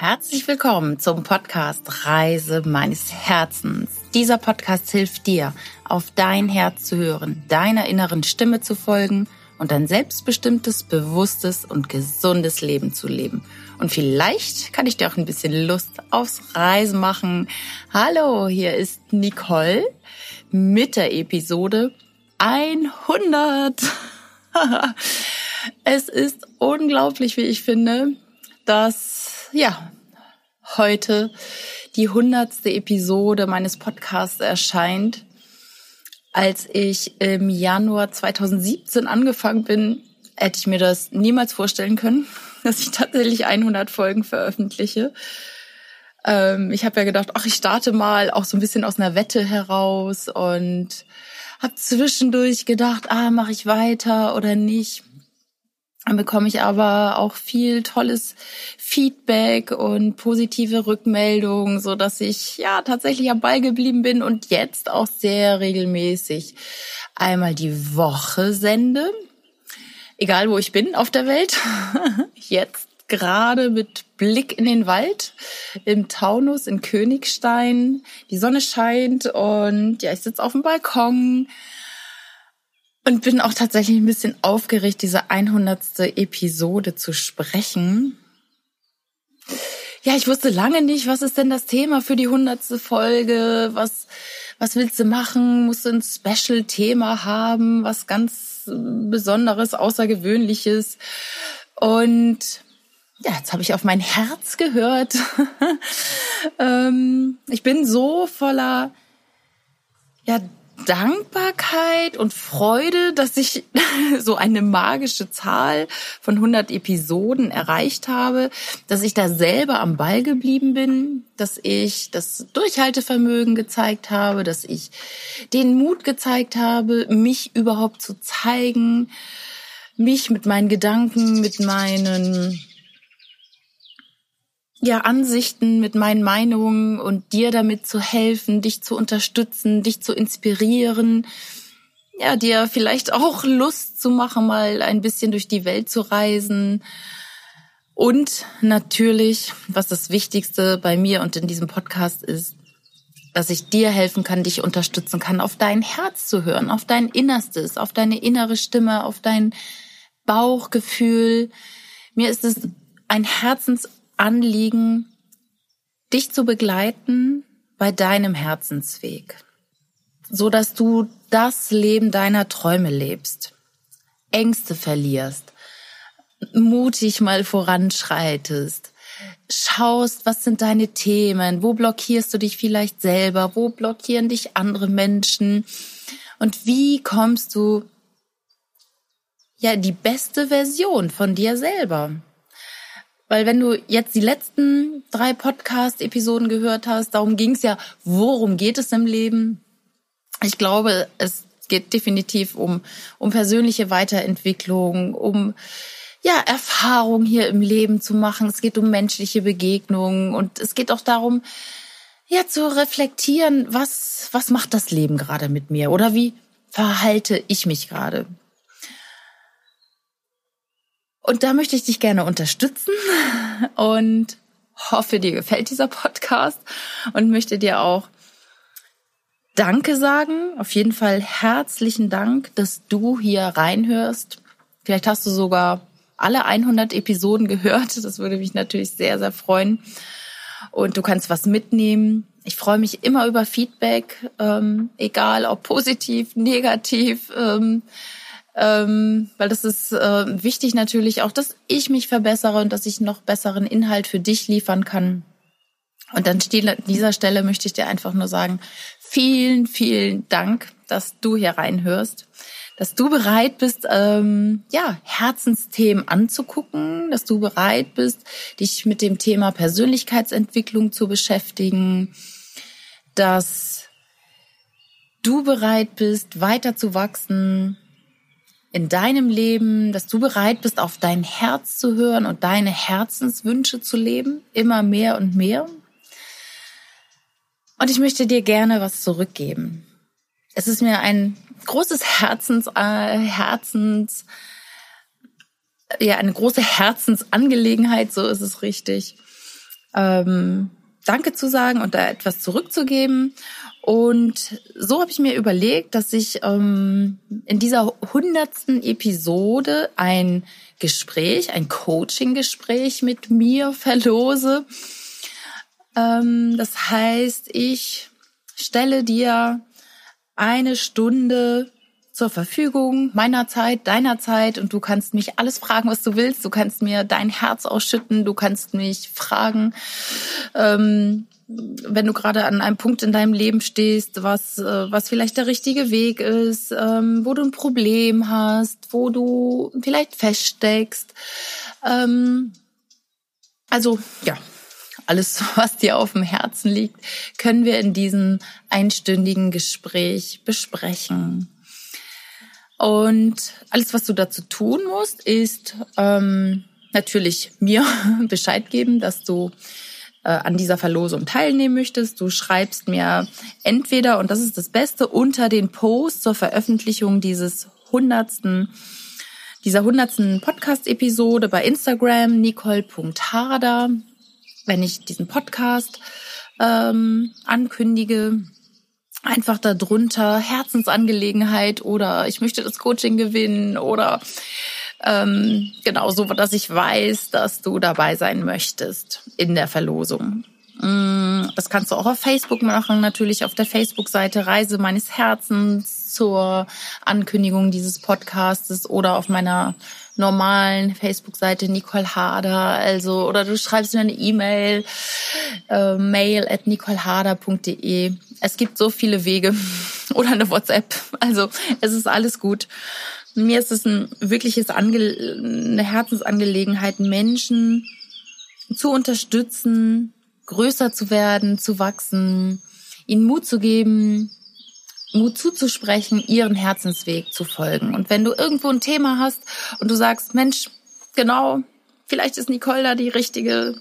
Herzlich willkommen zum Podcast Reise meines Herzens. Dieser Podcast hilft dir, auf dein Herz zu hören, deiner inneren Stimme zu folgen und ein selbstbestimmtes, bewusstes und gesundes Leben zu leben. Und vielleicht kann ich dir auch ein bisschen Lust aufs Reisen machen. Hallo, hier ist Nicole mit der Episode 100. es ist unglaublich, wie ich finde, dass ja, heute die hundertste Episode meines Podcasts erscheint. Als ich im Januar 2017 angefangen bin, hätte ich mir das niemals vorstellen können, dass ich tatsächlich 100 Folgen veröffentliche. Ähm, ich habe ja gedacht, ach, ich starte mal auch so ein bisschen aus einer Wette heraus und habe zwischendurch gedacht, ah, mache ich weiter oder nicht. Dann bekomme ich aber auch viel tolles Feedback und positive Rückmeldungen, so dass ich ja tatsächlich am Ball geblieben bin und jetzt auch sehr regelmäßig einmal die Woche sende. Egal wo ich bin auf der Welt. Jetzt gerade mit Blick in den Wald im Taunus in Königstein. Die Sonne scheint und ja, ich sitze auf dem Balkon und bin auch tatsächlich ein bisschen aufgeregt, diese 100. Episode zu sprechen. Ja, ich wusste lange nicht, was ist denn das Thema für die 100. Folge? Was, was willst du machen? Musst du ein Special-Thema haben? Was ganz Besonderes, Außergewöhnliches? Und ja, jetzt habe ich auf mein Herz gehört. ähm, ich bin so voller ja, Dankbarkeit und Freude, dass ich so eine magische Zahl von 100 Episoden erreicht habe, dass ich da selber am Ball geblieben bin, dass ich das Durchhaltevermögen gezeigt habe, dass ich den Mut gezeigt habe, mich überhaupt zu zeigen, mich mit meinen Gedanken, mit meinen ja, Ansichten, mit meinen Meinungen und dir damit zu helfen, dich zu unterstützen, dich zu inspirieren, ja, dir vielleicht auch Lust zu machen, mal ein bisschen durch die Welt zu reisen. Und natürlich, was das Wichtigste bei mir und in diesem Podcast ist, dass ich dir helfen kann, dich unterstützen kann, auf dein Herz zu hören, auf dein Innerstes, auf deine innere Stimme, auf dein Bauchgefühl. Mir ist es ein Herzens Anliegen, dich zu begleiten bei deinem Herzensweg, so dass du das Leben deiner Träume lebst, Ängste verlierst, mutig mal voranschreitest, schaust, was sind deine Themen, wo blockierst du dich vielleicht selber, wo blockieren dich andere Menschen und wie kommst du ja die beste Version von dir selber. Weil wenn du jetzt die letzten drei Podcast-Episoden gehört hast, darum ging es ja, worum geht es im Leben? Ich glaube, es geht definitiv um, um persönliche Weiterentwicklung, um ja, Erfahrung hier im Leben zu machen. Es geht um menschliche Begegnungen und es geht auch darum, ja, zu reflektieren, was, was macht das Leben gerade mit mir oder wie verhalte ich mich gerade? Und da möchte ich dich gerne unterstützen und hoffe, dir gefällt dieser Podcast und möchte dir auch Danke sagen. Auf jeden Fall herzlichen Dank, dass du hier reinhörst. Vielleicht hast du sogar alle 100 Episoden gehört. Das würde mich natürlich sehr, sehr freuen. Und du kannst was mitnehmen. Ich freue mich immer über Feedback, ähm, egal ob positiv, negativ. Ähm, ähm, weil das ist äh, wichtig natürlich auch, dass ich mich verbessere und dass ich noch besseren Inhalt für dich liefern kann. Und an dieser Stelle möchte ich dir einfach nur sagen, vielen, vielen Dank, dass du hier reinhörst, dass du bereit bist, ähm, ja, Herzensthemen anzugucken, dass du bereit bist, dich mit dem Thema Persönlichkeitsentwicklung zu beschäftigen, dass du bereit bist, weiter zu wachsen, in deinem Leben, dass du bereit bist, auf dein Herz zu hören und deine Herzenswünsche zu leben, immer mehr und mehr. Und ich möchte dir gerne was zurückgeben. Es ist mir ein großes Herzens, äh, Herzens, ja, eine große Herzensangelegenheit, so ist es richtig, ähm, Danke zu sagen und da etwas zurückzugeben. Und so habe ich mir überlegt, dass ich ähm, in dieser hundertsten Episode ein Gespräch, ein Coaching-Gespräch mit mir verlose. Ähm, das heißt, ich stelle dir eine Stunde zur Verfügung meiner Zeit, deiner Zeit und du kannst mich alles fragen, was du willst. Du kannst mir dein Herz ausschütten, du kannst mich fragen, ähm, wenn du gerade an einem Punkt in deinem Leben stehst, was, äh, was vielleicht der richtige Weg ist, ähm, wo du ein Problem hast, wo du vielleicht feststeckst. Ähm, also ja, alles, was dir auf dem Herzen liegt, können wir in diesem einstündigen Gespräch besprechen. Und alles, was du dazu tun musst, ist ähm, natürlich mir Bescheid geben, dass du äh, an dieser Verlosung teilnehmen möchtest. Du schreibst mir entweder, und das ist das Beste, unter den Post zur Veröffentlichung dieses hundertsten dieser hundertsten Podcast-Episode bei Instagram, nicole.harder, wenn ich diesen Podcast ähm, ankündige einfach darunter Herzensangelegenheit oder ich möchte das Coaching gewinnen oder ähm, genau so, dass ich weiß, dass du dabei sein möchtest in der Verlosung. Mm, das kannst du auch auf Facebook machen, natürlich auf der Facebook-Seite Reise meines Herzens zur Ankündigung dieses Podcastes oder auf meiner normalen Facebook-Seite Nicole Harder, also oder du schreibst mir eine E-Mail, äh, mail at nicoleharder.de. Es gibt so viele Wege oder eine WhatsApp. Also es ist alles gut. Mir ist es ein wirkliches Ange eine Herzensangelegenheit, Menschen zu unterstützen, größer zu werden, zu wachsen, ihnen Mut zu geben, Mut zuzusprechen, ihren Herzensweg zu folgen. Und wenn du irgendwo ein Thema hast und du sagst, Mensch, genau, vielleicht ist Nicole da die richtige,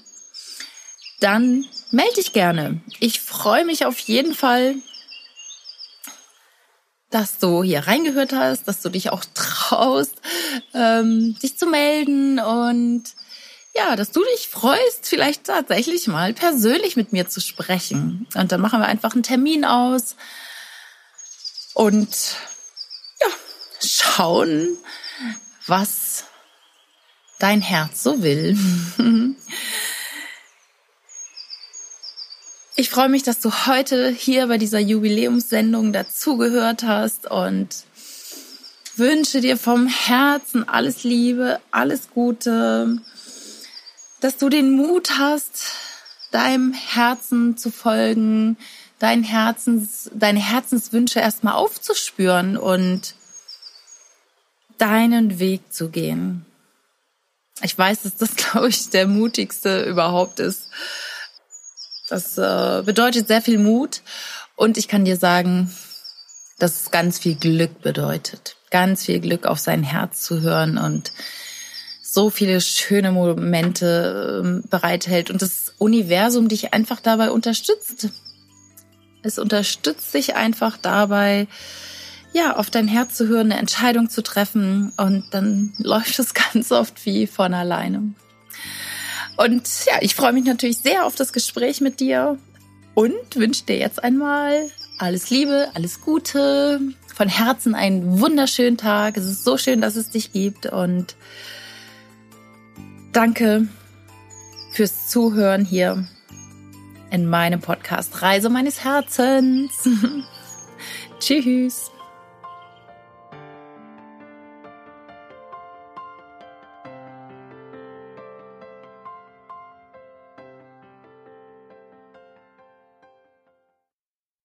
dann melde dich gerne. Ich freue mich auf jeden Fall, dass du hier reingehört hast, dass du dich auch traust, ähm, dich zu melden und ja, dass du dich freust, vielleicht tatsächlich mal persönlich mit mir zu sprechen. Und dann machen wir einfach einen Termin aus und ja, schauen, was dein Herz so will. Ich freue mich, dass du heute hier bei dieser Jubiläumssendung dazugehört hast und wünsche dir vom Herzen alles Liebe, alles Gute, dass du den Mut hast, deinem Herzen zu folgen, dein Herzens, deine Herzenswünsche erstmal aufzuspüren und deinen Weg zu gehen. Ich weiß, dass das, glaube ich, der mutigste überhaupt ist. Das äh, bedeutet sehr viel Mut und ich kann dir sagen, dass es ganz viel Glück bedeutet. Ganz viel Glück auf sein Herz zu hören und so viele schöne Momente ähm, bereithält und das Universum dich einfach dabei unterstützt, es unterstützt dich einfach dabei, ja, auf dein Herz zu hören, eine Entscheidung zu treffen und dann läuft es ganz oft wie von alleine. Und ja, ich freue mich natürlich sehr auf das Gespräch mit dir und wünsche dir jetzt einmal alles Liebe, alles Gute, von Herzen einen wunderschönen Tag. Es ist so schön, dass es dich gibt und danke fürs Zuhören hier in meinem Podcast Reise meines Herzens. Tschüss.